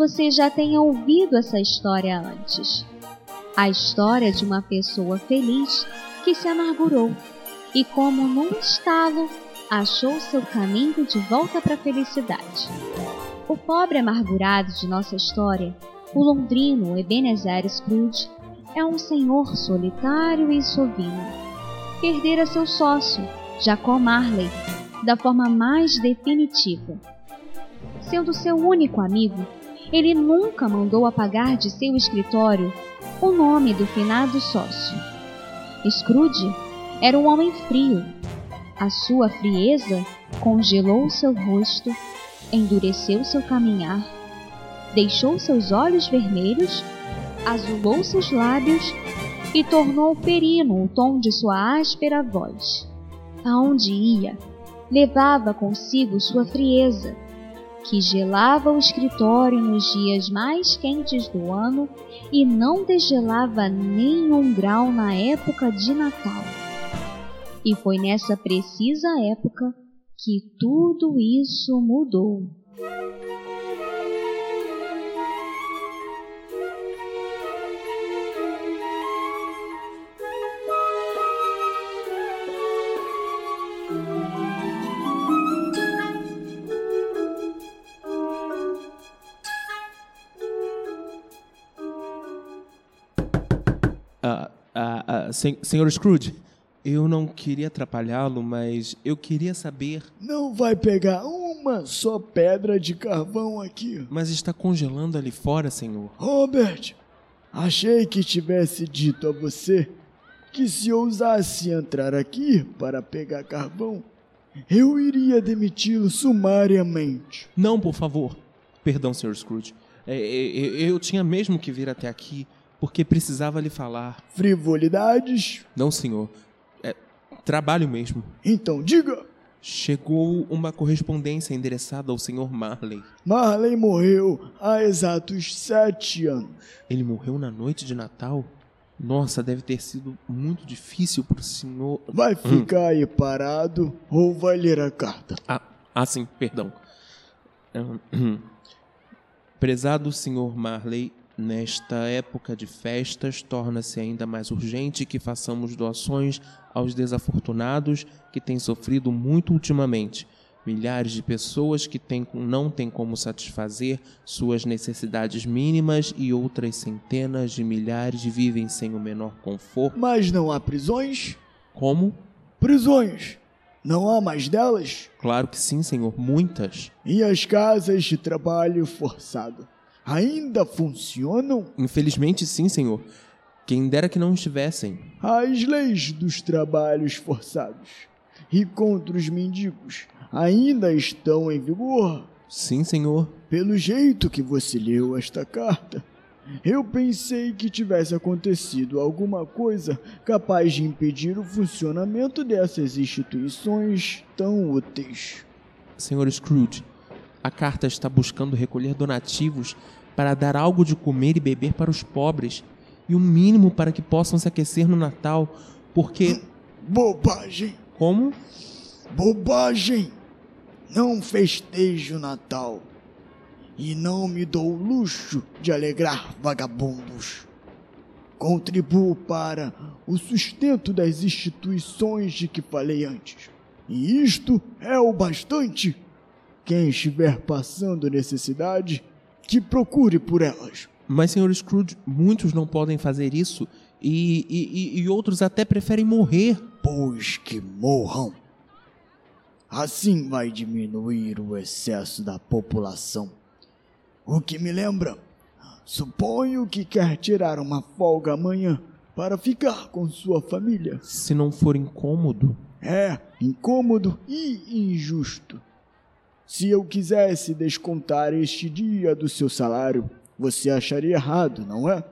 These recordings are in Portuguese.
Você já tenha ouvido essa história antes. A história de uma pessoa feliz que se amargurou e, como num estalo, achou seu caminho de volta para a felicidade. O pobre amargurado de nossa história, o londrino Ebenezer Scrooge, é um senhor solitário e sovino. Perdera seu sócio, Jacó Marley, da forma mais definitiva. Sendo seu único amigo, ele nunca mandou apagar de seu escritório o nome do finado sócio. Scrooge era um homem frio. A sua frieza congelou seu rosto, endureceu seu caminhar, deixou seus olhos vermelhos, azulou seus lábios e tornou perino o tom de sua áspera voz. Aonde ia, levava consigo sua frieza, que gelava o escritório nos dias mais quentes do ano e não desgelava nem um grau na época de Natal. E foi nessa precisa época que tudo isso mudou. Sen senhor Scrooge, eu não queria atrapalhá-lo, mas eu queria saber. Não vai pegar uma só pedra de carvão aqui. Mas está congelando ali fora, senhor. Robert, achei que tivesse dito a você que se ousasse entrar aqui para pegar carvão, eu iria demiti-lo sumariamente. Não, por favor. Perdão, senhor Scrooge. É, é, é, eu tinha mesmo que vir até aqui porque precisava lhe falar. Frivolidades? Não, senhor. É trabalho mesmo. Então diga. Chegou uma correspondência endereçada ao senhor Marley. Marley morreu há exatos sete anos. Ele morreu na noite de Natal? Nossa, deve ter sido muito difícil para o senhor. Vai ficar aí parado ou vai ler a carta? Ah, ah sim, perdão. Hum, Prezado senhor Marley, nesta época de festas, torna-se ainda mais urgente que façamos doações aos desafortunados que têm sofrido muito ultimamente. Milhares de pessoas que têm, não têm como satisfazer suas necessidades mínimas e outras centenas de milhares vivem sem o menor conforto. Mas não há prisões? Como? Prisões. Não há mais delas? Claro que sim, senhor, muitas. E as casas de trabalho forçado? Ainda funcionam? Infelizmente, sim, senhor. Quem dera que não estivessem. As leis dos trabalhos forçados e contra os mendigos ainda estão em vigor? Sim, senhor. Pelo jeito que você leu esta carta, eu pensei que tivesse acontecido alguma coisa capaz de impedir o funcionamento dessas instituições tão úteis. Senhor Scrooge, a carta está buscando recolher donativos para dar algo de comer e beber para os pobres e o um mínimo para que possam se aquecer no Natal, porque. Bobagem! Como? Bobagem! Não festejo o Natal e não me dou o luxo de alegrar vagabundos. Contribuo para o sustento das instituições de que falei antes. E isto é o bastante. Quem estiver passando necessidade, que procure por elas. Mas, senhor Scrooge, muitos não podem fazer isso e, e, e outros até preferem morrer. Pois que morram. Assim vai diminuir o excesso da população. O que me lembra, suponho que quer tirar uma folga amanhã para ficar com sua família. Se não for incômodo. É, incômodo e injusto. Se eu quisesse descontar este dia do seu salário, você acharia errado, não é?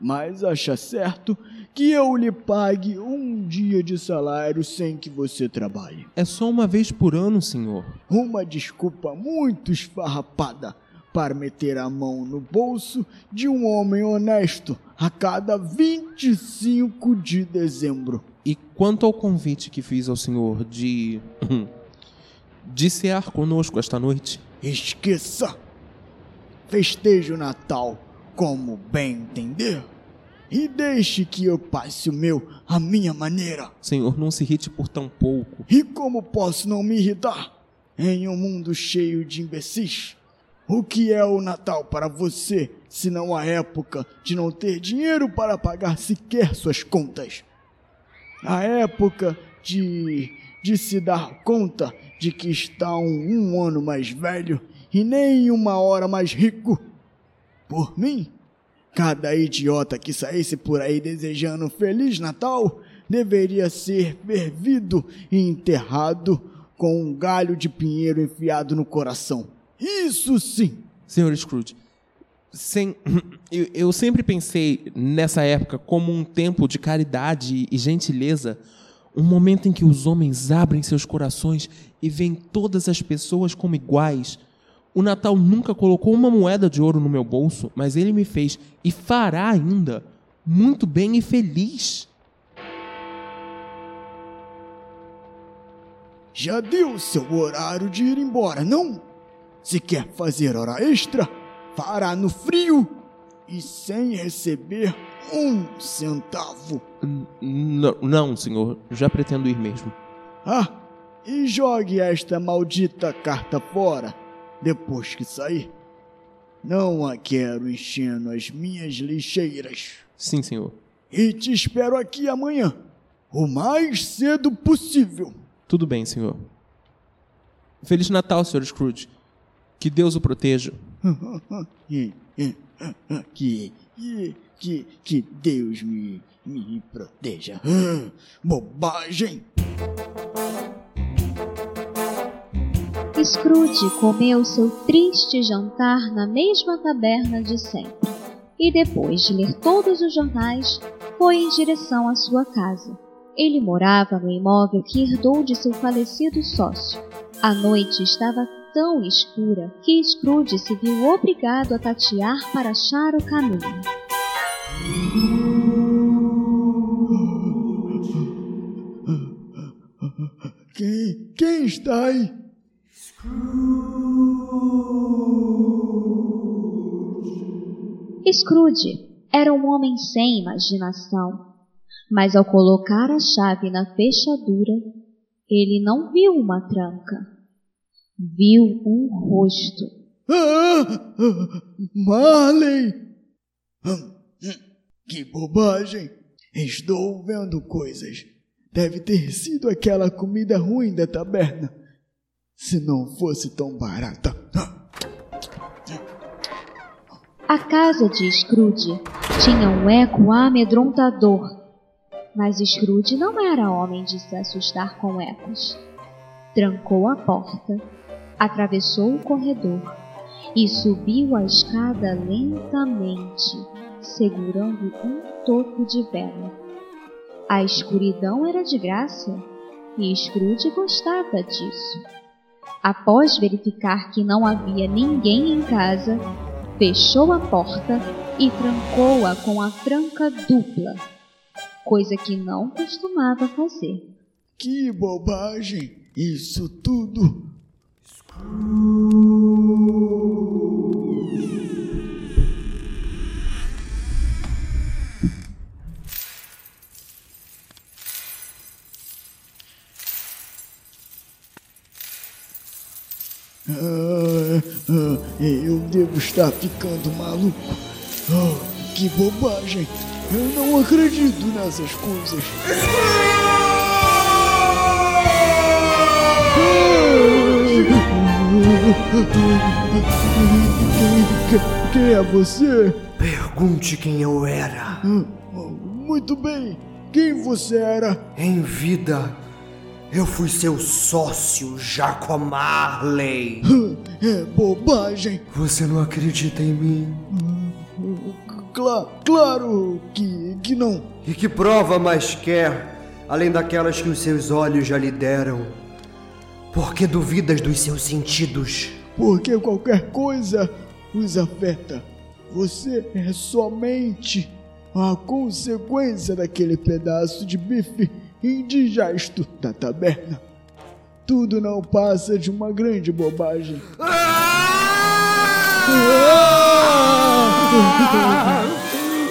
Mas acha certo que eu lhe pague um dia de salário sem que você trabalhe. É só uma vez por ano, senhor. Uma desculpa muito esfarrapada para meter a mão no bolso de um homem honesto a cada 25 de dezembro. E quanto ao convite que fiz ao senhor de. De cear conosco esta noite? Esqueça! festeje o Natal como bem entender. E deixe que eu passe o meu à minha maneira. Senhor, não se irrite por tão pouco. E como posso não me irritar em um mundo cheio de imbecis? O que é o Natal para você, se não a época de não ter dinheiro para pagar sequer suas contas? A época de, de se dar conta de que está um, um ano mais velho e nem uma hora mais rico? Por mim, cada idiota que saísse por aí desejando um Feliz Natal deveria ser fervido e enterrado com um galho de pinheiro enfiado no coração. Isso sim! Senhor Scrooge, sem, eu, eu sempre pensei nessa época como um tempo de caridade e gentileza, um momento em que os homens abrem seus corações e veem todas as pessoas como iguais. O Natal nunca colocou uma moeda de ouro no meu bolso, mas ele me fez e fará ainda muito bem e feliz. Já deu seu horário de ir embora, não? Se quer fazer hora extra, fará no frio e sem receber um centavo. N não, senhor, já pretendo ir mesmo. Ah, e jogue esta maldita carta fora depois que sair. Não a quero enchendo as minhas lixeiras. Sim, senhor. E te espero aqui amanhã, o mais cedo possível. Tudo bem, senhor. Feliz Natal, senhor Scrooge. Que Deus o proteja. que, que, que, Deus me, me proteja. Bobagem! Scrooge comeu seu triste jantar na mesma taberna de sempre e, depois de ler todos os jornais, foi em direção à sua casa. Ele morava no imóvel que herdou de seu falecido sócio. A noite estava tão escura que Scrooge se viu obrigado a tatear para achar o caminho. Quem, quem está aí? Scrooge era um homem sem imaginação, mas ao colocar a chave na fechadura, ele não viu uma tranca viu um rosto. Ah, Marley! Que bobagem! Estou vendo coisas. Deve ter sido aquela comida ruim da taberna. Se não fosse tão barata. A casa de Scrooge tinha um eco amedrontador. Mas Scrooge não era homem de se assustar com ecos. Trancou a porta atravessou o corredor e subiu a escada lentamente, segurando um toco de vela. A escuridão era de graça e Scrooge gostava disso. Após verificar que não havia ninguém em casa, fechou a porta e trancou-a com a tranca dupla, coisa que não costumava fazer. Que bobagem! Isso tudo ah, ah, eu devo estar ficando maluco. Oh, que bobagem! Eu não acredito nessas coisas. Quem, é você? Pergunte quem eu era. Muito bem. Quem você era? Em vida, eu fui seu sócio, Jaco Marley. É bobagem. Você não acredita em mim? Cla claro que, que não. E que prova mais quer, além daquelas que os seus olhos já lhe deram? Por que duvidas dos seus sentidos? Porque qualquer coisa os afeta. Você é somente a consequência daquele pedaço de bife indigesto da taberna. Tudo não passa de uma grande bobagem. Ah!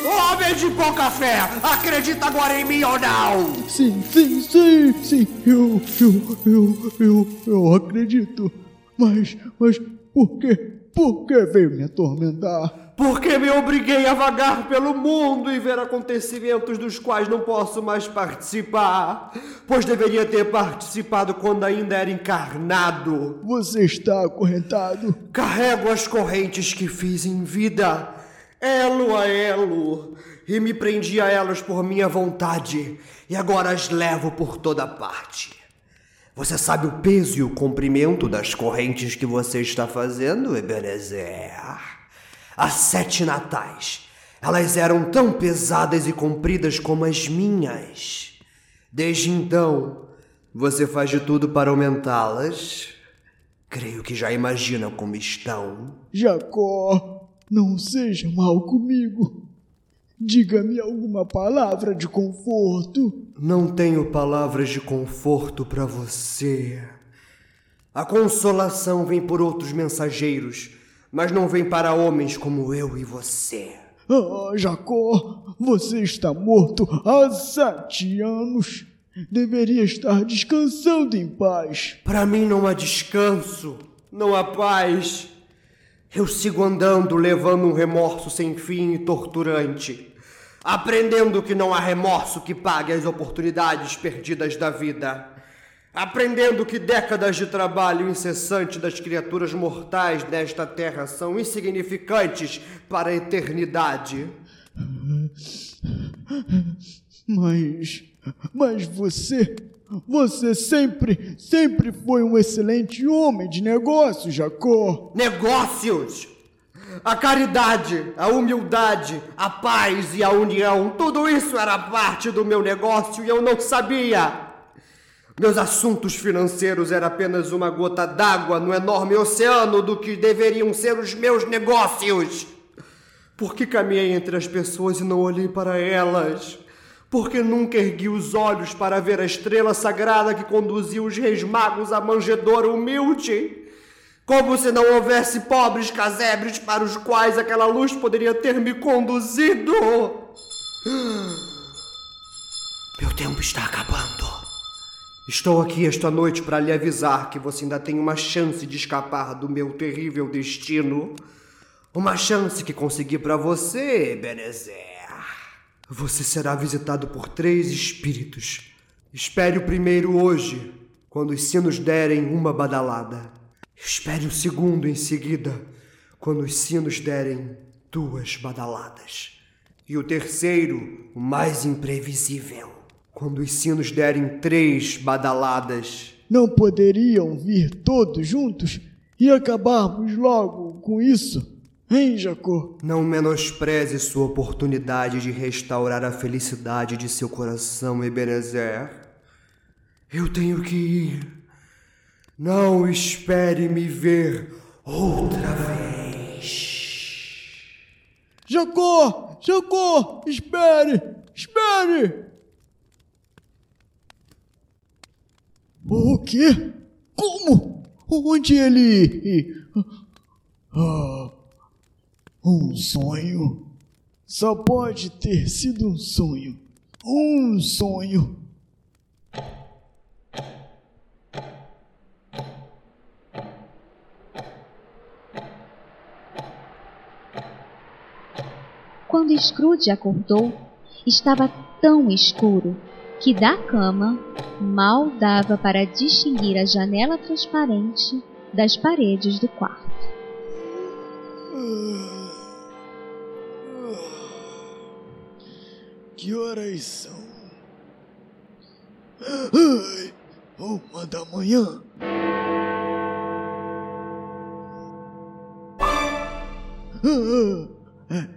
Homem de pouca fé, acredita agora em mim ou não? Sim, sim, sim, sim, eu, eu, eu, eu, eu acredito. Mas, mas por quê? Por que veio me atormentar? Porque me obriguei a vagar pelo mundo e ver acontecimentos dos quais não posso mais participar, pois deveria ter participado quando ainda era encarnado. Você está acorrentado? Carrego as correntes que fiz em vida, elo a elo, e me prendi a elas por minha vontade, e agora as levo por toda parte. Você sabe o peso e o comprimento das correntes que você está fazendo, Ebenezer? As sete natais. Elas eram tão pesadas e compridas como as minhas. Desde então, você faz de tudo para aumentá-las? Creio que já imagina como estão. Jacó, não seja mal comigo. Diga-me alguma palavra de conforto. Não tenho palavras de conforto para você. A consolação vem por outros mensageiros, mas não vem para homens como eu e você. Ah, Jacó, você está morto há sete anos. Deveria estar descansando em paz. Para mim não há descanso, não há paz. Eu sigo andando levando um remorso sem fim e torturante aprendendo que não há remorso que pague as oportunidades perdidas da vida, aprendendo que décadas de trabalho incessante das criaturas mortais desta terra são insignificantes para a eternidade. Mas. Mas você. Você sempre, sempre foi um excelente homem de negócios, Jacó. Negócios? A caridade, a humildade, a paz e a união, tudo isso era parte do meu negócio e eu não sabia. Meus assuntos financeiros eram apenas uma gota d'água no enorme oceano do que deveriam ser os meus negócios. Por que caminhei entre as pessoas e não olhei para elas? Porque nunca ergui os olhos para ver a estrela sagrada que conduzia os reis magos à manjedoura humilde? Como se não houvesse pobres casebres para os quais aquela luz poderia ter me conduzido. Meu tempo está acabando. Estou aqui esta noite para lhe avisar que você ainda tem uma chance de escapar do meu terrível destino. Uma chance que consegui para você, Benezer. Você será visitado por três espíritos. Espere o primeiro hoje, quando os sinos derem uma badalada. Espere um segundo em seguida, quando os sinos derem duas badaladas. E o terceiro, o mais imprevisível, quando os sinos derem três badaladas. Não poderiam vir todos juntos e acabarmos logo com isso? Hein, Jacó? Não menospreze sua oportunidade de restaurar a felicidade de seu coração, Ebenezer. Eu tenho que ir. Não espere me ver outra vez. Jacó! Jacó! Espere! Espere! O quê? Como? Onde ele. Ah, um sonho? Só pode ter sido um sonho. Um sonho. Quando Scrooge acordou, estava tão escuro que da cama mal dava para distinguir a janela transparente das paredes do quarto. Que horas são? Uma da manhã. Ah,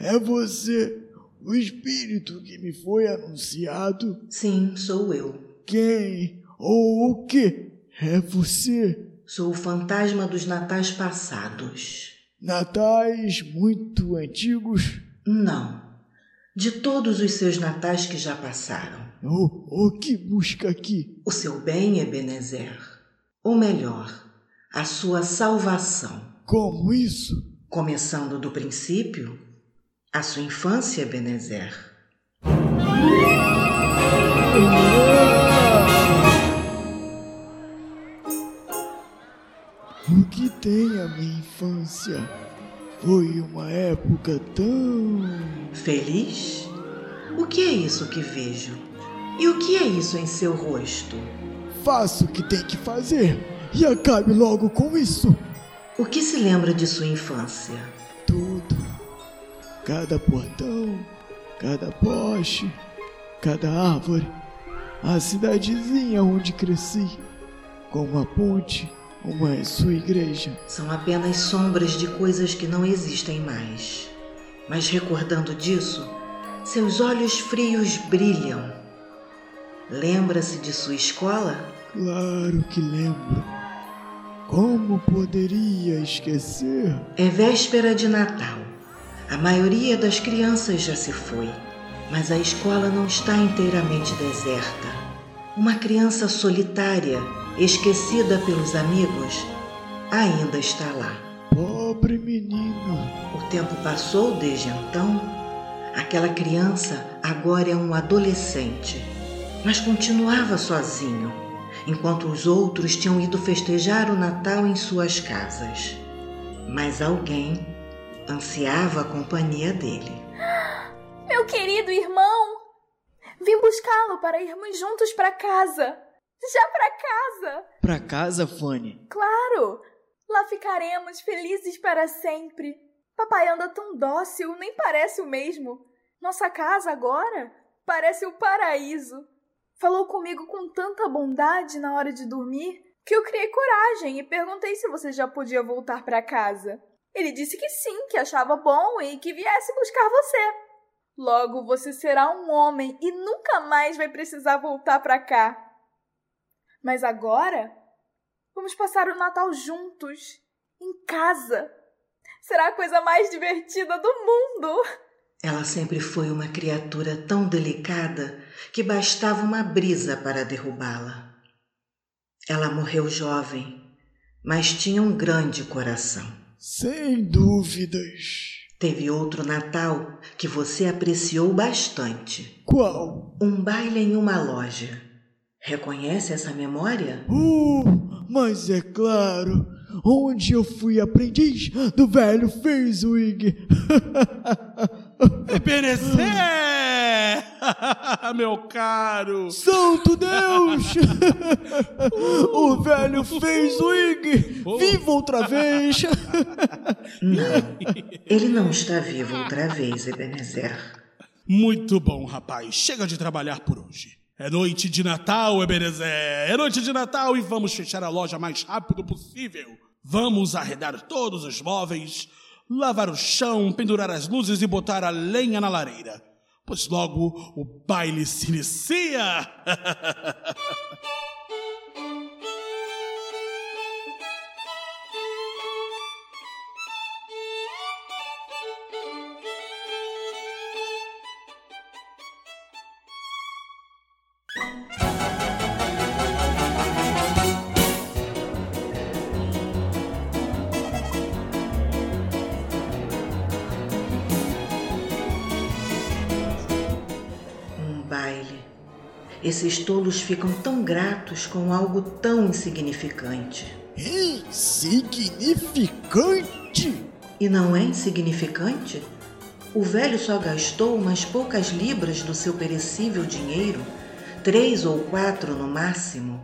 é você, o espírito que me foi anunciado? Sim, sou eu. Quem ou o que é você? Sou o fantasma dos natais passados. Natais muito antigos? Não. De todos os seus natais que já passaram. O, o que busca aqui? O seu bem, Ebenezer. Ou melhor, a sua salvação. Como isso? Começando do princípio, A sua infância, Benezer. O que tem a minha infância? Foi uma época tão. Feliz? O que é isso que vejo? E o que é isso em seu rosto? Faça o que tem que fazer e acabe logo com isso. O que se lembra de sua infância? Cada portão, cada poste, cada árvore. A cidadezinha onde cresci. Como a ponte, uma sua igreja. São apenas sombras de coisas que não existem mais. Mas recordando disso, seus olhos frios brilham. Lembra-se de sua escola? Claro que lembro. Como poderia esquecer? É véspera de Natal. A maioria das crianças já se foi, mas a escola não está inteiramente deserta. Uma criança solitária, esquecida pelos amigos, ainda está lá. Pobre menino. O tempo passou desde então. Aquela criança agora é um adolescente, mas continuava sozinho, enquanto os outros tinham ido festejar o Natal em suas casas. Mas alguém ansiava a companhia dele. Meu querido irmão! Vim buscá-lo para irmos juntos para casa. Já para casa! Pra casa, Fanny? Claro! Lá ficaremos felizes para sempre. Papai anda tão dócil, nem parece o mesmo. Nossa casa agora parece o paraíso. Falou comigo com tanta bondade na hora de dormir que eu criei coragem e perguntei se você já podia voltar para casa. Ele disse que sim, que achava bom e que viesse buscar você. Logo você será um homem e nunca mais vai precisar voltar para cá. Mas agora vamos passar o Natal juntos, em casa. Será a coisa mais divertida do mundo. Ela sempre foi uma criatura tão delicada que bastava uma brisa para derrubá-la. Ela morreu jovem, mas tinha um grande coração. Sem dúvidas. Teve outro Natal que você apreciou bastante. Qual? Um baile em uma loja. Reconhece essa memória? Uh, mas é claro, onde eu fui aprendiz do velho Fezwig. Ebenezer! Meu caro! Santo Deus! o velho Fezwig! Viva outra vez! Não, ele não está vivo outra vez, Ebenezer. Muito bom, rapaz. Chega de trabalhar por hoje. É noite de Natal, Ebenezer. É noite de Natal e vamos fechar a loja mais rápido possível. Vamos arredar todos os móveis, lavar o chão, pendurar as luzes e botar a lenha na lareira. Pois logo o baile se inicia. Esses tolos ficam tão gratos com algo tão insignificante. Insignificante! E não é insignificante? O velho só gastou umas poucas libras do seu perecível dinheiro, três ou quatro no máximo.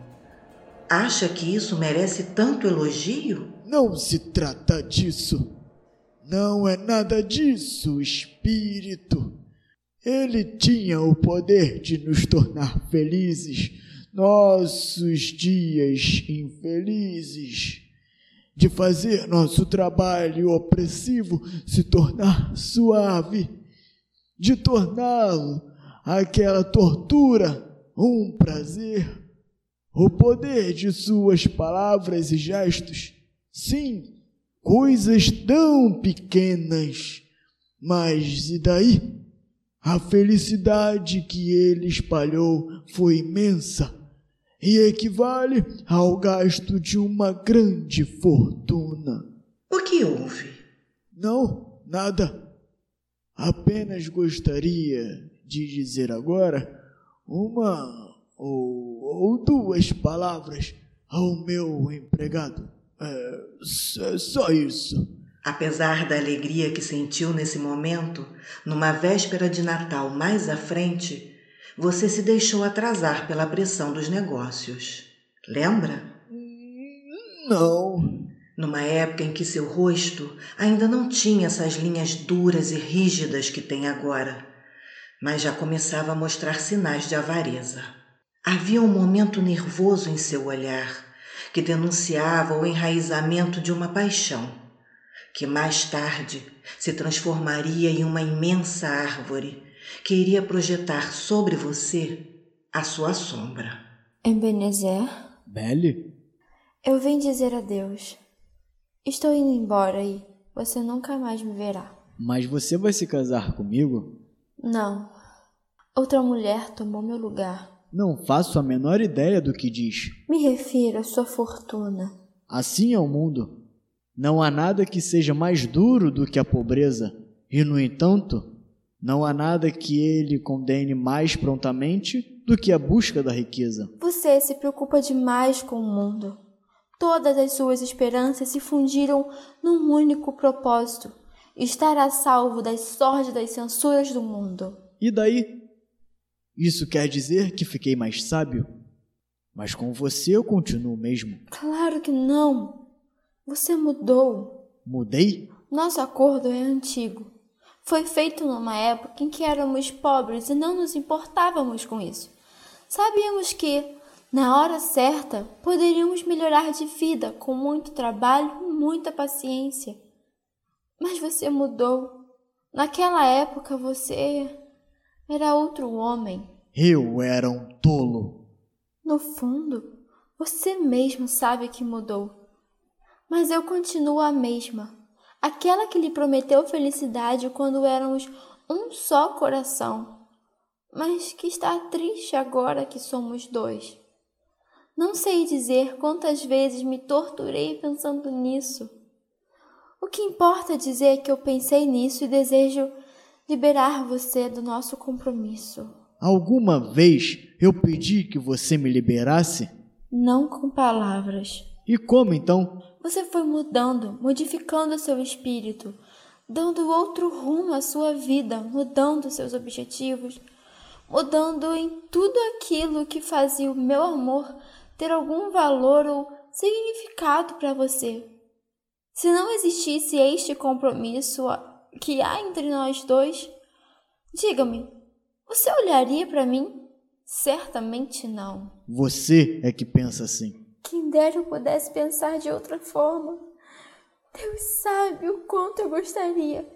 Acha que isso merece tanto elogio? Não se trata disso. Não é nada disso, espírito. Ele tinha o poder de nos tornar felizes, nossos dias infelizes, de fazer nosso trabalho opressivo se tornar suave, de torná-lo aquela tortura um prazer. O poder de suas palavras e gestos, sim, coisas tão pequenas, mas e daí? A felicidade que ele espalhou foi imensa e equivale ao gasto de uma grande fortuna. O que houve? Não, nada. Apenas gostaria de dizer agora uma ou, ou duas palavras ao meu empregado. É, só isso. Apesar da alegria que sentiu nesse momento, numa véspera de Natal mais à frente, você se deixou atrasar pela pressão dos negócios. Lembra? Não. Numa época em que seu rosto ainda não tinha essas linhas duras e rígidas que tem agora, mas já começava a mostrar sinais de avareza. Havia um momento nervoso em seu olhar que denunciava o enraizamento de uma paixão, que mais tarde se transformaria em uma imensa árvore que iria projetar sobre você a sua sombra. Ebenezer? Belle? Eu vim dizer adeus. Estou indo embora e você nunca mais me verá. Mas você vai se casar comigo? Não. Outra mulher tomou meu lugar. Não faço a menor ideia do que diz. Me refiro à sua fortuna. Assim é o mundo. Não há nada que seja mais duro do que a pobreza. E, no entanto, não há nada que ele condene mais prontamente do que a busca da riqueza. Você se preocupa demais com o mundo. Todas as suas esperanças se fundiram num único propósito: estar a salvo das sórdidas censuras do mundo. E daí? Isso quer dizer que fiquei mais sábio? Mas com você eu continuo mesmo. Claro que não. Você mudou. Mudei? Nosso acordo é antigo. Foi feito numa época em que éramos pobres e não nos importávamos com isso. Sabíamos que, na hora certa, poderíamos melhorar de vida com muito trabalho e muita paciência. Mas você mudou. Naquela época você era outro homem. Eu era um tolo. No fundo, você mesmo sabe que mudou. Mas eu continuo a mesma aquela que lhe prometeu felicidade quando éramos um só coração, mas que está triste agora que somos dois. Não sei dizer quantas vezes me torturei pensando nisso. O que importa dizer é que eu pensei nisso e desejo liberar você do nosso compromisso. Alguma vez eu pedi que você me liberasse? Não com palavras. E como então? Você foi mudando, modificando seu espírito, dando outro rumo à sua vida, mudando seus objetivos, mudando em tudo aquilo que fazia o meu amor ter algum valor ou significado para você. Se não existisse este compromisso que há entre nós dois, diga-me, você olharia para mim? Certamente não. Você é que pensa assim. Quem dera eu pudesse pensar de outra forma. Deus sabe o quanto eu gostaria.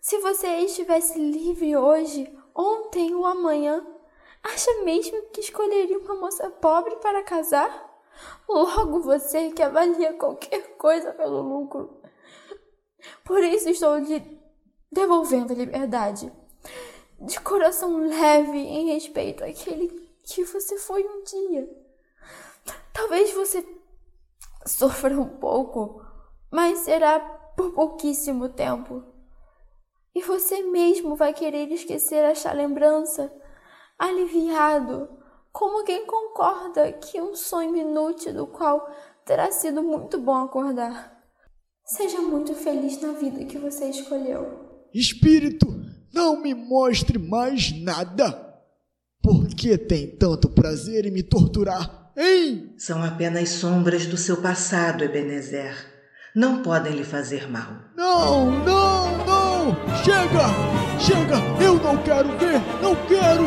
Se você estivesse livre hoje, ontem ou amanhã, acha mesmo que escolheria uma moça pobre para casar? Logo você que avalia qualquer coisa pelo lucro. Por isso estou lhe devolvendo a liberdade. De coração leve em respeito àquele que você foi um dia. Talvez você sofra um pouco, mas será por pouquíssimo tempo. E você mesmo vai querer esquecer esta lembrança, aliviado, como quem concorda que um sonho inútil do qual terá sido muito bom acordar. Seja muito feliz na vida que você escolheu. Espírito, não me mostre mais nada. Por que tem tanto prazer em me torturar? Hein? São apenas sombras do seu passado, Ebenezer. Não podem lhe fazer mal. Não, não, não! Chega! Chega! Eu não quero ver! Não quero!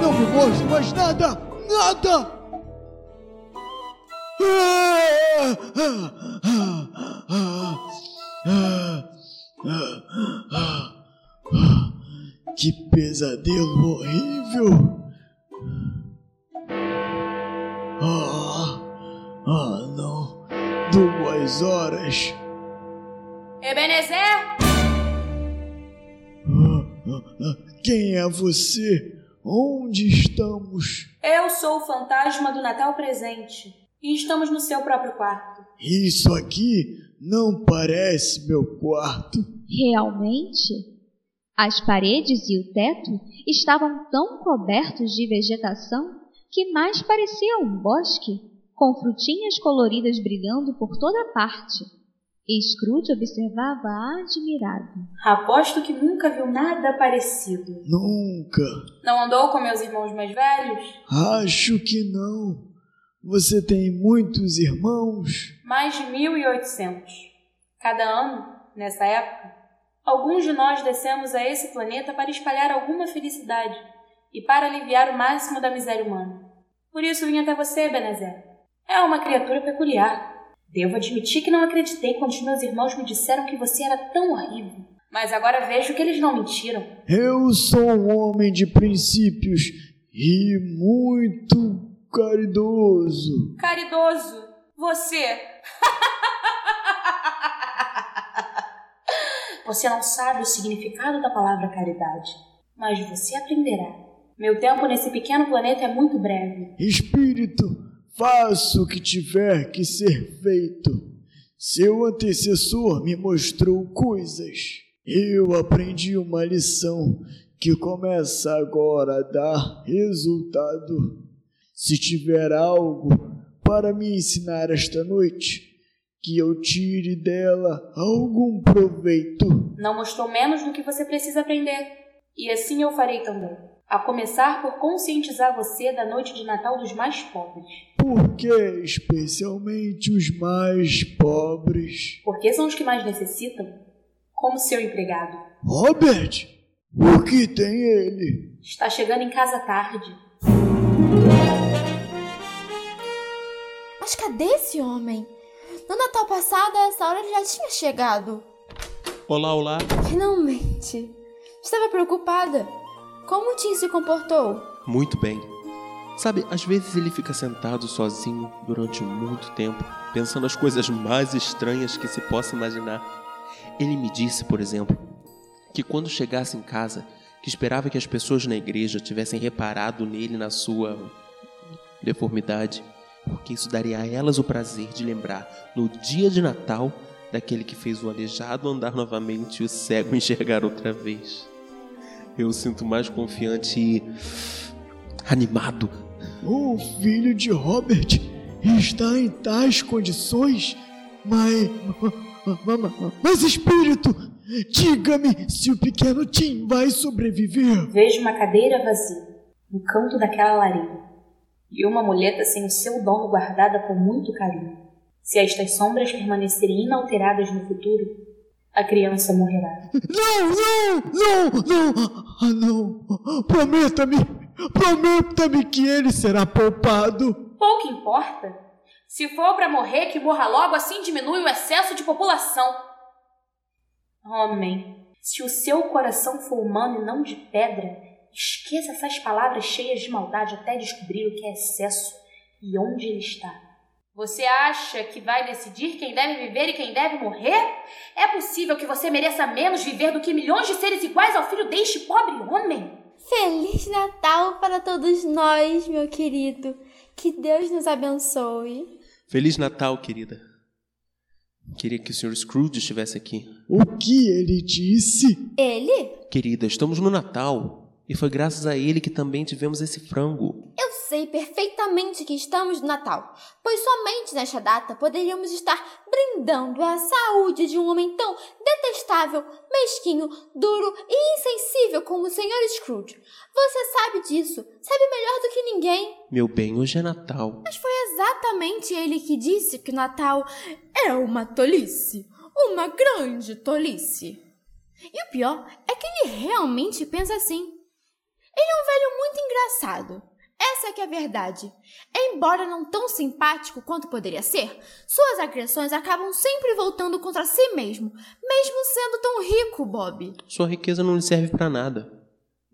Não me mostre mais nada! Nada! Que pesadelo horrível! Ah, ah, não. Duas horas. Ebenezer? Ah, ah, ah, quem é você? Onde estamos? Eu sou o fantasma do Natal presente e estamos no seu próprio quarto. Isso aqui não parece meu quarto. Realmente? As paredes e o teto estavam tão cobertos de vegetação que mais parecia um bosque, com frutinhas coloridas brilhando por toda parte. Scrooge observava admirado. Aposto que nunca viu nada parecido. Nunca. Não andou com meus irmãos mais velhos? Acho que não. Você tem muitos irmãos? Mais de 1.800. Cada ano, nessa época, alguns de nós descemos a esse planeta para espalhar alguma felicidade e para aliviar o máximo da miséria humana. Por isso vim até você, Benezer. É uma criatura peculiar. Devo admitir que não acreditei quando os meus irmãos me disseram que você era tão horrível. Mas agora vejo que eles não mentiram. Eu sou um homem de princípios e muito caridoso. Caridoso? Você? você não sabe o significado da palavra caridade, mas você aprenderá. Meu tempo nesse pequeno planeta é muito breve. Espírito, faça o que tiver que ser feito. Seu antecessor me mostrou coisas. Eu aprendi uma lição que começa agora a dar resultado. Se tiver algo para me ensinar esta noite, que eu tire dela algum proveito. Não mostrou menos do que você precisa aprender. E assim eu farei também. A começar por conscientizar você da noite de Natal dos mais pobres. Por que especialmente os mais pobres? Porque são os que mais necessitam, como seu empregado. Robert, o que tem ele? Está chegando em casa tarde. Mas cadê esse homem? No Natal passado, a essa hora ele já tinha chegado. Olá, olá. Finalmente. Estava preocupada. Como o Tim se comportou? Muito bem. Sabe, às vezes ele fica sentado sozinho durante muito tempo, pensando as coisas mais estranhas que se possa imaginar. Ele me disse, por exemplo, que quando chegasse em casa, que esperava que as pessoas na igreja tivessem reparado nele na sua deformidade, porque isso daria a elas o prazer de lembrar, no dia de Natal, daquele que fez o aleijado andar novamente e o cego enxergar outra vez. Eu sinto mais confiante e animado. O filho de Robert está em tais condições, mas. Mas, espírito, diga-me se o pequeno Tim vai sobreviver. Vejo uma cadeira vazia no canto daquela lareira e uma muleta sem o seu dono guardada com muito carinho. Se estas sombras permanecerem inalteradas no futuro, a criança morrerá. Não, não, não, não, ah, não. Prometa-me, prometa-me que ele será poupado. Pouco importa. Se for para morrer, que morra logo, assim diminui o excesso de população. Homem, se o seu coração for humano e não de pedra, esqueça essas palavras cheias de maldade até descobrir o que é excesso e onde ele está. Você acha que vai decidir quem deve viver e quem deve morrer? É possível que você mereça menos viver do que milhões de seres iguais ao filho deste pobre homem? Feliz Natal para todos nós, meu querido. Que Deus nos abençoe. Feliz Natal, querida. Queria que o Sr. Scrooge estivesse aqui. O que ele disse? Ele? Querida, estamos no Natal. E foi graças a ele que também tivemos esse frango. Eu sei perfeitamente que estamos no Natal, pois somente nesta data poderíamos estar brindando a saúde de um homem tão detestável, mesquinho, duro e insensível como o Sr. Scrooge. Você sabe disso, sabe melhor do que ninguém. Meu bem, hoje é Natal. Mas foi exatamente ele que disse que o Natal é uma tolice, uma grande tolice. E o pior é que ele realmente pensa assim. Ele é um velho muito engraçado. Essa é que é a verdade. Embora não tão simpático quanto poderia ser, suas agressões acabam sempre voltando contra si mesmo, mesmo sendo tão rico, Bob. Sua riqueza não lhe serve para nada,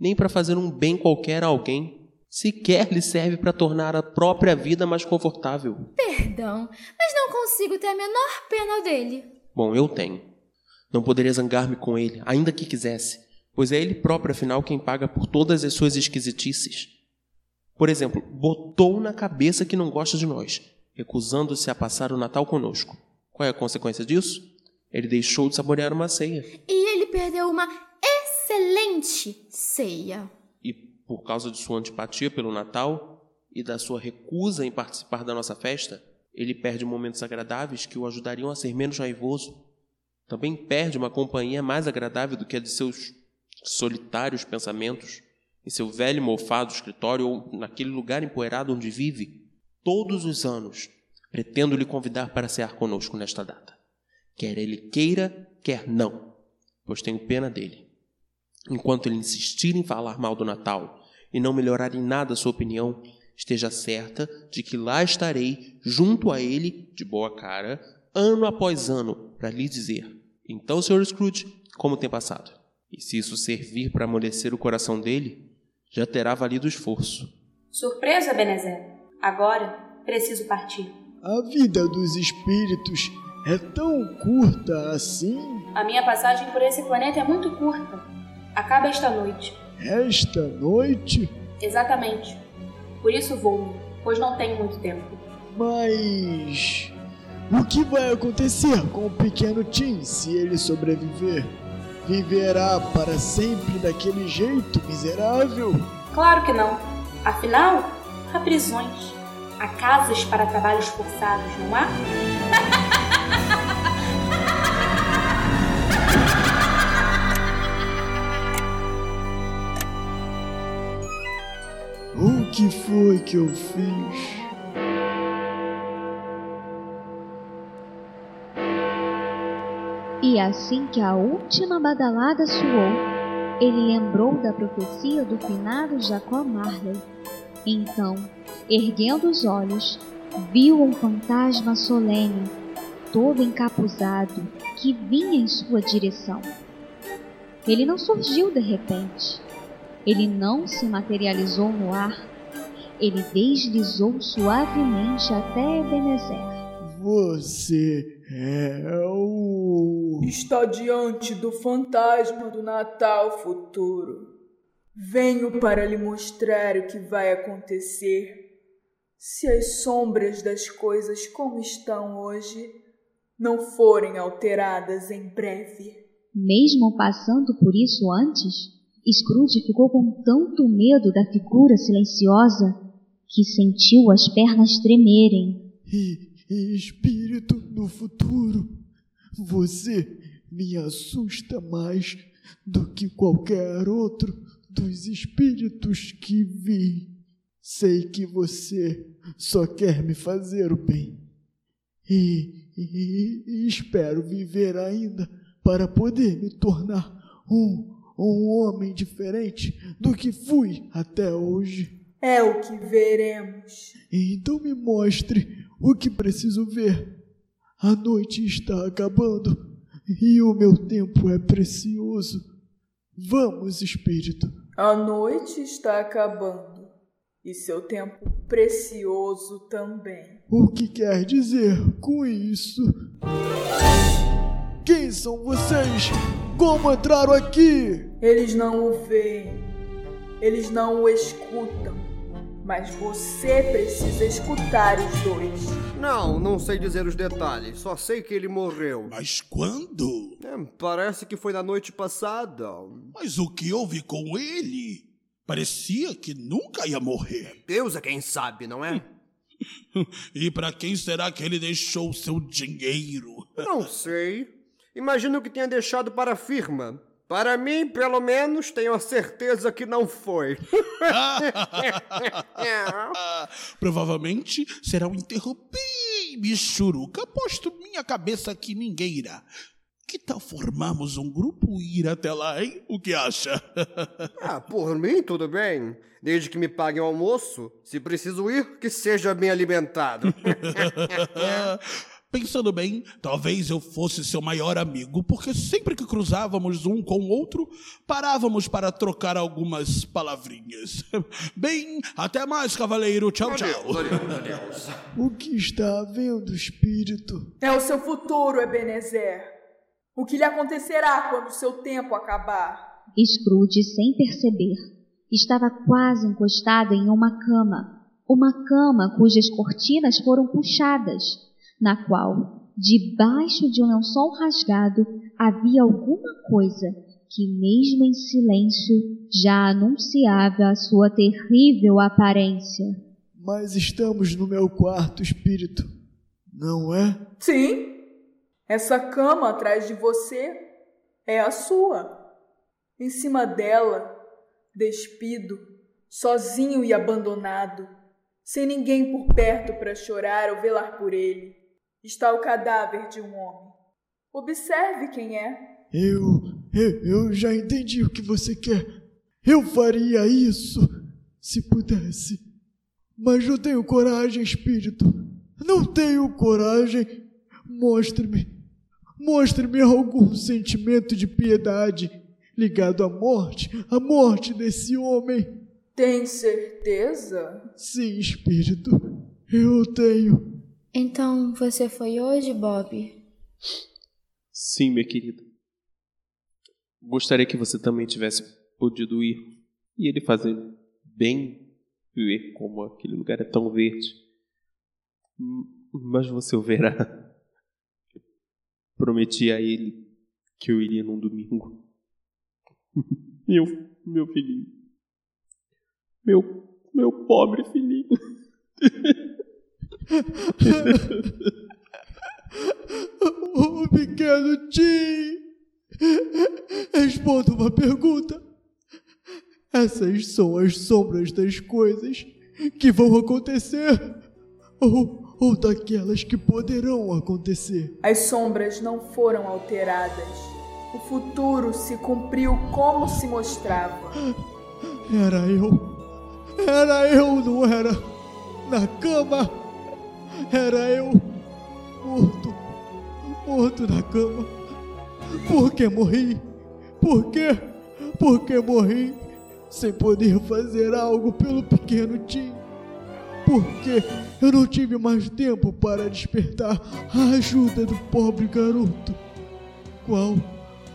nem para fazer um bem qualquer a alguém. Sequer lhe serve para tornar a própria vida mais confortável. Perdão, mas não consigo ter a menor pena dele. Bom, eu tenho. Não poderia zangar-me com ele, ainda que quisesse pois é ele próprio, afinal, quem paga por todas as suas esquisitices. Por exemplo, botou na cabeça que não gosta de nós, recusando-se a passar o Natal conosco. Qual é a consequência disso? Ele deixou de saborear uma ceia. E ele perdeu uma excelente ceia. E por causa de sua antipatia pelo Natal e da sua recusa em participar da nossa festa, ele perde momentos agradáveis que o ajudariam a ser menos raivoso. Também perde uma companhia mais agradável do que a de seus solitários pensamentos, em seu velho mofado escritório ou naquele lugar empoeirado onde vive. Todos os anos, pretendo lhe convidar para cear conosco nesta data. Quer ele queira, quer não, pois tenho pena dele. Enquanto ele insistir em falar mal do Natal e não melhorar em nada sua opinião, esteja certa de que lá estarei junto a ele, de boa cara, ano após ano, para lhe dizer: Então, Sr. Scrooge, como tem passado? E se isso servir para amolecer o coração dele, já terá valido o esforço. Surpresa, Benezer. Agora preciso partir. A vida dos espíritos é tão curta assim? A minha passagem por esse planeta é muito curta. Acaba esta noite. Esta noite? Exatamente. Por isso vou, pois não tenho muito tempo. Mas. O que vai acontecer com o pequeno Tim se ele sobreviver? Viverá para sempre daquele jeito miserável? Claro que não. Afinal, há prisões, há casas para trabalhos forçados, não há? O que foi que eu fiz? Assim que a última badalada soou, ele lembrou da profecia do finado Jacó Marley. Então, erguendo os olhos, viu um fantasma solene, todo encapuzado, que vinha em sua direção. Ele não surgiu de repente. Ele não se materializou no ar. Ele deslizou suavemente até Ebenezer. Você é o. Está diante do fantasma do Natal futuro. Venho para lhe mostrar o que vai acontecer se as sombras das coisas como estão hoje não forem alteradas em breve. Mesmo passando por isso antes, Scrooge ficou com tanto medo da figura silenciosa que sentiu as pernas tremerem. Espírito do futuro, você me assusta mais do que qualquer outro dos espíritos que vi. Sei que você só quer me fazer o bem. E, e, e espero viver ainda para poder me tornar um, um homem diferente do que fui até hoje. É o que veremos. Então me mostre o que preciso ver. A noite está acabando e o meu tempo é precioso. Vamos, espírito. A noite está acabando e seu tempo precioso também. O que quer dizer com isso? Quem são vocês? Como entraram aqui? Eles não o veem, eles não o escutam, mas você precisa escutar os dois. Não, não sei dizer os detalhes, só sei que ele morreu. Mas quando? É, parece que foi na noite passada. Mas o que houve com ele? Parecia que nunca ia morrer. Deus é quem sabe, não é? e para quem será que ele deixou seu dinheiro? Não sei. Imagino que tenha deixado para a firma. Para mim, pelo menos, tenho a certeza que não foi. Provavelmente será um enterro bem michuruca. Aposto minha cabeça que ninguém irá. Que tal formarmos um grupo e ir até lá, hein? O que acha? ah, por mim, tudo bem. Desde que me paguem o almoço, se preciso ir, que seja bem alimentado. Pensando bem, talvez eu fosse seu maior amigo, porque sempre que cruzávamos um com o outro, parávamos para trocar algumas palavrinhas. Bem, até mais, cavaleiro. Tchau, tchau. O que está havendo, espírito? É o seu futuro, Ebenezer. O que lhe acontecerá quando seu tempo acabar? Scrooge, sem perceber, estava quase encostado em uma cama. Uma cama cujas cortinas foram puxadas na qual, debaixo de um lençol rasgado, havia alguma coisa que, mesmo em silêncio, já anunciava a sua terrível aparência. Mas estamos no meu quarto, espírito, não é? Sim. Essa cama atrás de você é a sua. Em cima dela, despido, sozinho e abandonado, sem ninguém por perto para chorar ou velar por ele, está o cadáver de um homem. Observe quem é. Eu, eu, eu já entendi o que você quer. Eu faria isso se pudesse. Mas não tenho coragem, espírito. Não tenho coragem. Mostre-me. Mostre-me algum sentimento de piedade ligado à morte, à morte desse homem. Tem certeza? Sim, espírito. Eu tenho. Então você foi hoje, Bob? Sim, minha querida. Gostaria que você também tivesse podido ir e ele fazer bem ver como aquele lugar é tão verde. Mas você o verá. Prometi a ele que eu iria num domingo. Meu, meu filhinho. Meu, meu pobre filhinho. O pequeno Tim. Responda uma pergunta. Essas são as sombras das coisas que vão acontecer ou, ou daquelas que poderão acontecer. As sombras não foram alteradas. O futuro se cumpriu como se mostrava. Era eu. Era eu, não era? Na cama. Era eu. Morto. Morto na cama. Por que morri? Por quê? Por que morri? Sem poder fazer algo pelo pequeno Tim. Porque eu não tive mais tempo para despertar a ajuda do pobre garoto. Qual,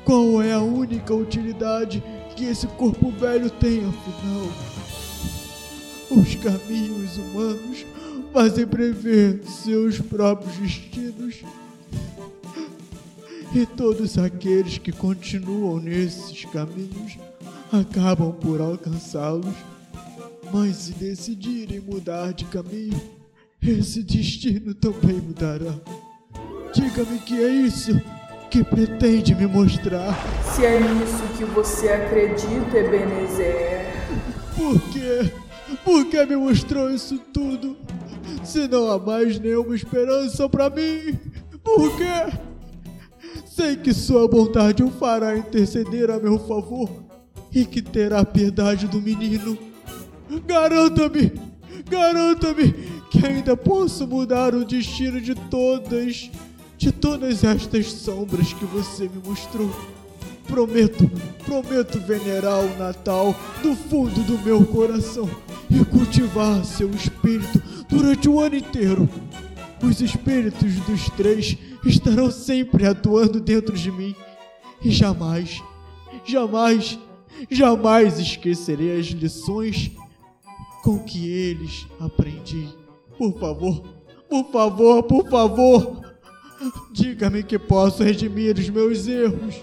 qual é a única utilidade que esse corpo velho tem, afinal? Os caminhos humanos fazem prever seus próprios destinos. E todos aqueles que continuam nesses caminhos acabam por alcançá-los. Mas se decidirem mudar de caminho, esse destino também mudará. Diga-me que é isso que pretende me mostrar. Se é nisso que você acredita, Ebenezer. Por quê? Por que me mostrou isso tudo? Se não há mais nenhuma esperança para mim, por quê? Sei que sua bondade o fará interceder a meu favor e que terá piedade do menino. Garanta-me, garanta-me que ainda posso mudar o destino de todas, de todas estas sombras que você me mostrou. Prometo, prometo venerar o Natal do fundo do meu coração e cultivar seu espírito durante o ano inteiro. Os espíritos dos três estarão sempre atuando dentro de mim e jamais, jamais, jamais esquecerei as lições com que eles aprendi. Por favor, por favor, por favor, diga-me que posso redimir os meus erros.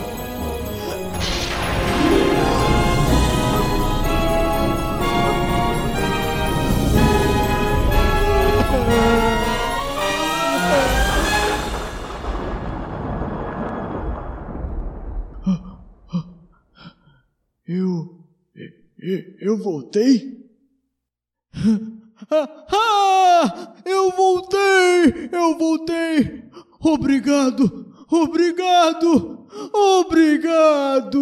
Eu. Eu, voltei? Ah, eu voltei! Eu voltei! Obrigado! Obrigado! Obrigado!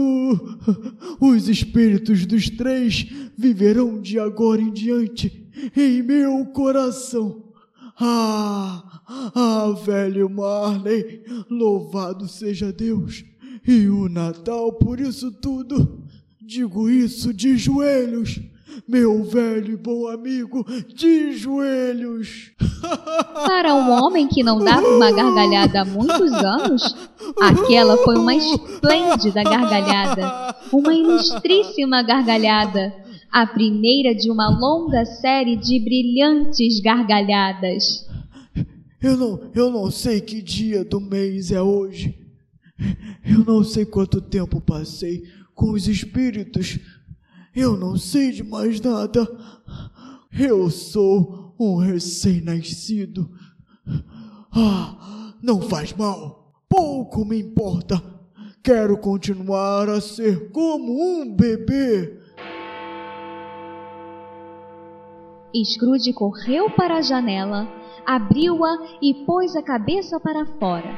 Os espíritos dos três viverão de agora em diante em meu coração. Ah, ah, velho Marley, louvado seja Deus e o Natal por isso tudo. Digo isso de joelhos meu velho e bom amigo, de joelhos. Para um homem que não dava uma gargalhada há muitos anos, aquela foi uma esplêndida gargalhada, uma ilustríssima gargalhada. a primeira de uma longa série de brilhantes gargalhadas. Eu não, eu não sei que dia do mês é hoje. Eu não sei quanto tempo passei com os espíritos. Eu não sei de mais nada. Eu sou um recém-nascido. Ah, não faz mal. Pouco me importa. Quero continuar a ser como um bebê. Scrooge correu para a janela, abriu-a e pôs a cabeça para fora.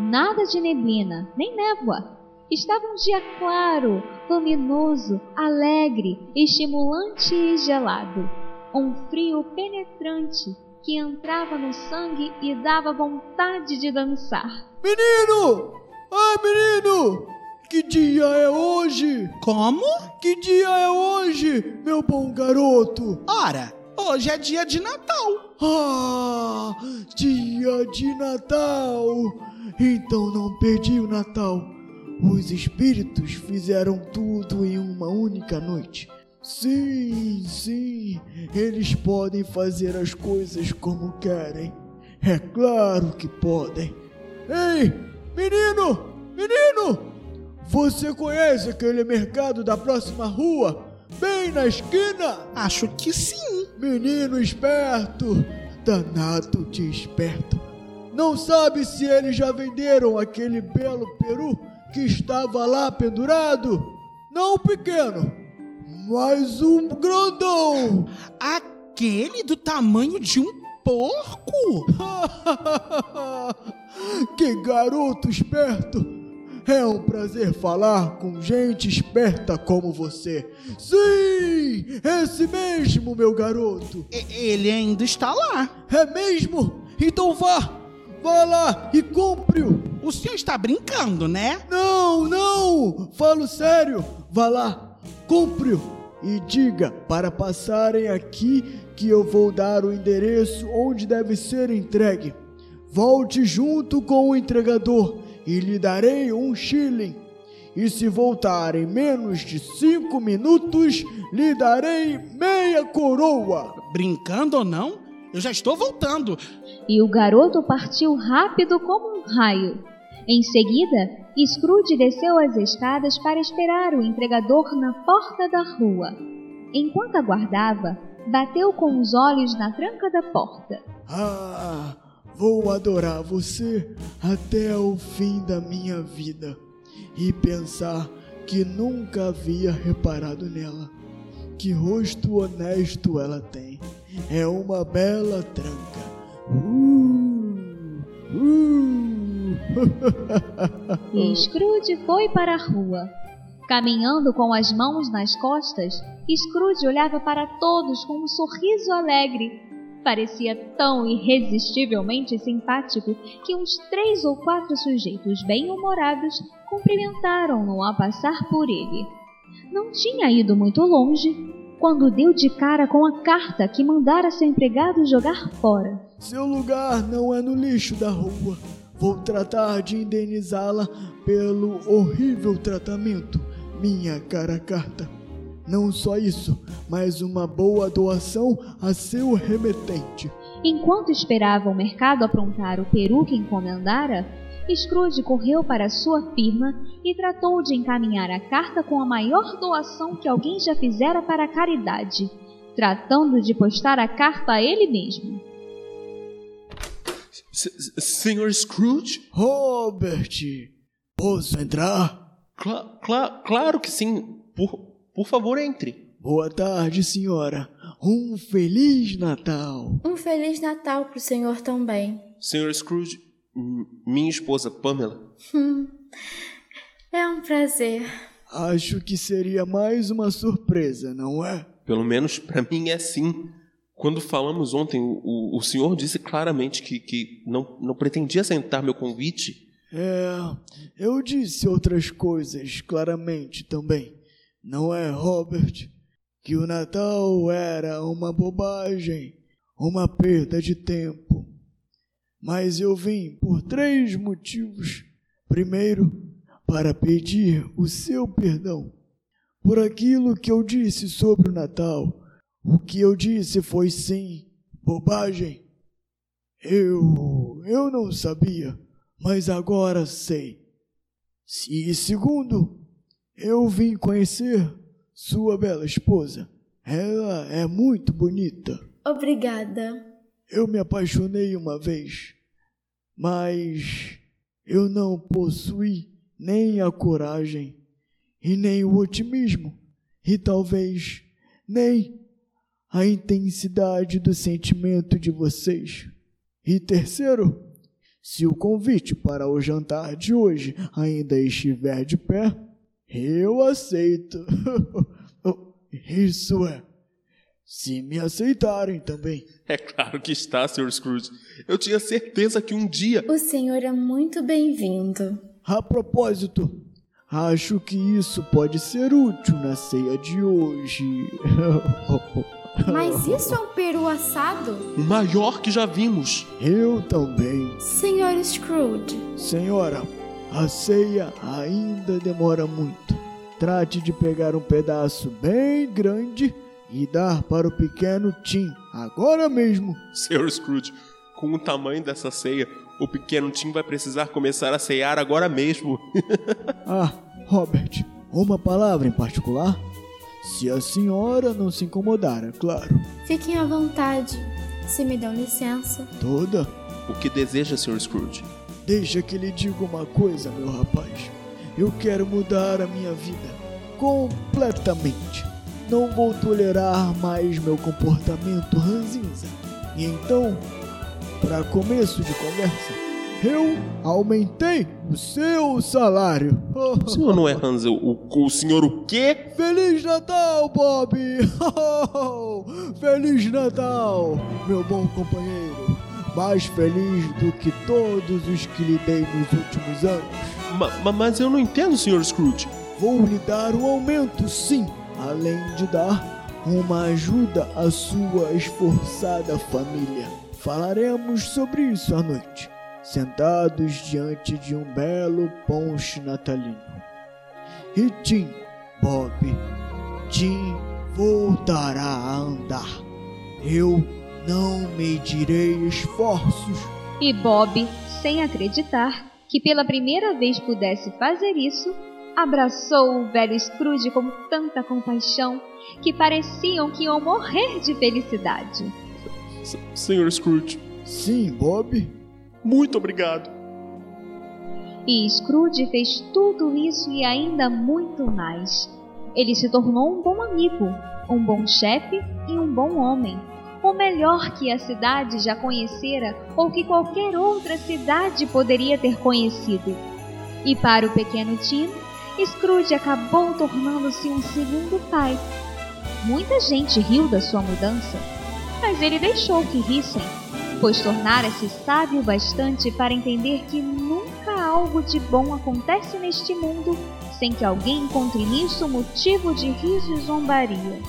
Nada de neblina, nem névoa. Estava um dia claro, luminoso, alegre, estimulante e gelado. Um frio penetrante que entrava no sangue e dava vontade de dançar. Menino! Ai, menino! Que dia é hoje? Como? Que dia é hoje, meu bom garoto? Ora, hoje é dia de Natal. Ah, dia de Natal! Então não perdi o Natal. Os espíritos fizeram tudo em uma única noite. Sim, sim, eles podem fazer as coisas como querem. É claro que podem. Ei, menino! Menino! Você conhece aquele mercado da próxima rua? Bem na esquina? Acho que sim. Menino esperto! Danado de esperto! Não sabe se eles já venderam aquele belo peru que estava lá pendurado? Não, pequeno, mas um grandão! Aquele do tamanho de um porco? que garoto esperto! É um prazer falar com gente esperta como você. Sim, esse mesmo, meu garoto. Ele ainda está lá. É mesmo? Então vá, vá lá e compre-o. O senhor está brincando, né? Não, não, falo sério. Vá lá, compre-o e diga para passarem aqui que eu vou dar o endereço onde deve ser entregue. Volte junto com o entregador e lhe darei um shilling. E se voltar em menos de cinco minutos, lhe darei meia coroa. Brincando ou não, eu já estou voltando. E o garoto partiu rápido como um raio. Em seguida, Scrooge desceu as escadas para esperar o entregador na porta da rua. Enquanto aguardava, bateu com os olhos na tranca da porta. Ah, vou adorar você até o fim da minha vida e pensar que nunca havia reparado nela. Que rosto honesto ela tem. É uma bela tranca. Uh, uh. E Scrooge foi para a rua. Caminhando com as mãos nas costas, Scrooge olhava para todos com um sorriso alegre. Parecia tão irresistivelmente simpático que uns três ou quatro sujeitos bem-humorados cumprimentaram-no ao passar por ele. Não tinha ido muito longe quando deu de cara com a carta que mandara seu empregado jogar fora. Seu lugar não é no lixo da rua. Vou tratar de indenizá-la pelo horrível tratamento, minha cara carta. Não só isso, mas uma boa doação a seu remetente. Enquanto esperava o mercado aprontar o peru que encomendara, Scrooge correu para sua firma e tratou de encaminhar a carta com a maior doação que alguém já fizera para a caridade, tratando de postar a carta a ele mesmo. S- Senhor Scrooge? Robert, posso entrar? Cla- cla- claro que sim. Por, por favor, entre. Boa tarde, senhora. Um feliz Natal. Um Feliz Natal pro senhor também. Senhor Scrooge, minha esposa Pamela. Hum, é um prazer. Acho que seria mais uma surpresa, não é? Pelo menos para mim é assim. Quando falamos ontem, o, o- senhor disse claramente que, que não, não pretendia aceitar meu convite. É, eu disse outras coisas claramente também. Não é, Robert? Que o Natal era uma bobagem, uma perda de tempo. Mas eu vim por três motivos. Primeiro, para pedir o seu perdão por aquilo que eu disse sobre o Natal. O que eu disse foi sim bobagem. Eu. eu não sabia, mas agora sei. E segundo, eu vim conhecer sua bela esposa. Ela é muito bonita. Obrigada. Eu me apaixonei uma vez, mas eu não possuí nem a coragem e nem o otimismo e talvez nem a intensidade do sentimento de vocês. E terceiro, se o convite para o jantar de hoje ainda estiver de pé, eu aceito. Isso é. Se me aceitarem também. É claro que está, Sr. Scrooge. Eu tinha certeza que um dia. O senhor é muito bem-vindo. A propósito, acho que isso pode ser útil na ceia de hoje. Mas isso é um peru assado? O maior que já vimos. Eu também. Senhor Scrooge. Senhora, a ceia ainda demora muito. Trate de pegar um pedaço bem grande e dar para o pequeno Tim agora mesmo. Sr. Scrooge, com o tamanho dessa ceia, o pequeno Tim vai precisar começar a ceiar agora mesmo. ah, Robert, uma palavra em particular? Se a senhora não se incomodar, é claro. Fiquem à vontade, se me dão licença. Toda? O que deseja, Sr. Scrooge? Deixa que lhe diga uma coisa, meu rapaz. Eu quero mudar a minha vida completamente. Não vou tolerar mais meu comportamento ranzinza. E então, para começo de conversa, eu aumentei o seu salário. O senhor não é Hansel, o, o senhor o quê? Feliz Natal, Bob! Feliz Natal, meu bom companheiro. Mais feliz do que todos os que lhe dei nos últimos anos. Ma, mas eu não entendo, Sr. Scrooge. Vou lhe dar um aumento, sim, além de dar uma ajuda à sua esforçada família. Falaremos sobre isso à noite sentados diante de um belo ponche natalino. E Tim, Bob, Tim voltará a andar. Eu não medirei esforços. E Bob, sem acreditar que pela primeira vez pudesse fazer isso, abraçou o velho Scrooge com tanta compaixão que pareciam que iam morrer de felicidade. S Senhor Scrooge. Sim, Bob. Muito obrigado. E Scrooge fez tudo isso e ainda muito mais. Ele se tornou um bom amigo, um bom chefe e um bom homem. O melhor que a cidade já conhecera ou que qualquer outra cidade poderia ter conhecido. E para o pequeno Tim, Scrooge acabou tornando-se um segundo pai. Muita gente riu da sua mudança, mas ele deixou que rissem pois tornara-se sábio bastante para entender que nunca algo de bom acontece neste mundo sem que alguém encontre nisso motivo de riso e zombaria.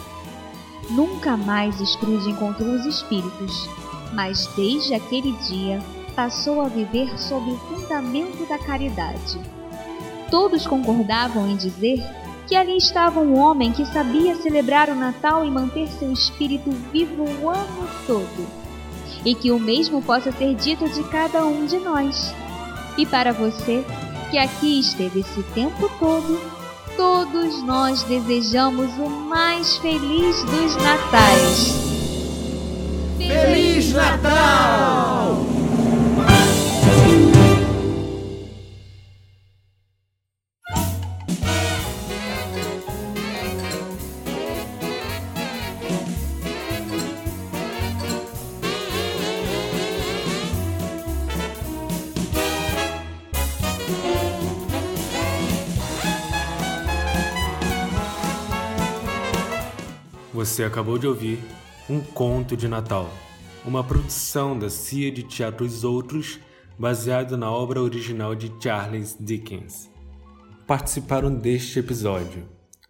Nunca mais Scrooge encontrou os espíritos, mas desde aquele dia passou a viver sob o fundamento da caridade. Todos concordavam em dizer que ali estava um homem que sabia celebrar o Natal e manter seu espírito vivo o ano todo e que o mesmo possa ser dito de cada um de nós. E para você, que aqui esteve esse tempo todo, todos nós desejamos o mais feliz dos natais. Feliz Natal! Você acabou de ouvir Um Conto de Natal, uma produção da CIA de Teatro Os Outros, baseado na obra original de Charles Dickens. Participaram deste episódio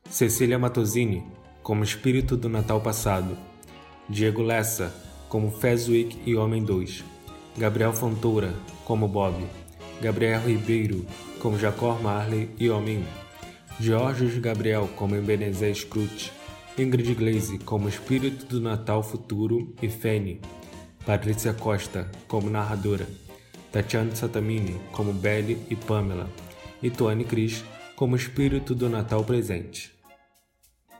Cecília Matosini, como Espírito do Natal Passado, Diego Lessa, como Fezwick e Homem 2, Gabriel Fontoura, como Bob, Gabriel Ribeiro, como Jacor Marley e Homem 1, Georgios Gabriel como Ebenezer Scrooge, Ingrid Glaze como Espírito do Natal Futuro e Fanny, Patrícia Costa como narradora, Tatiana Satamini como Belle e Pamela, e Tuane Cris como Espírito do Natal Presente.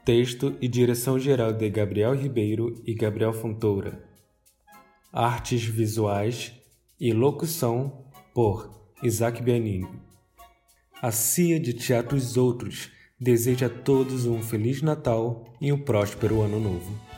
Texto e direção geral de Gabriel Ribeiro e Gabriel Fontoura. Artes visuais e locução por Isaac Bianini. A CIA de Teatros Outros deseja a todos um Feliz Natal e um próspero Ano Novo.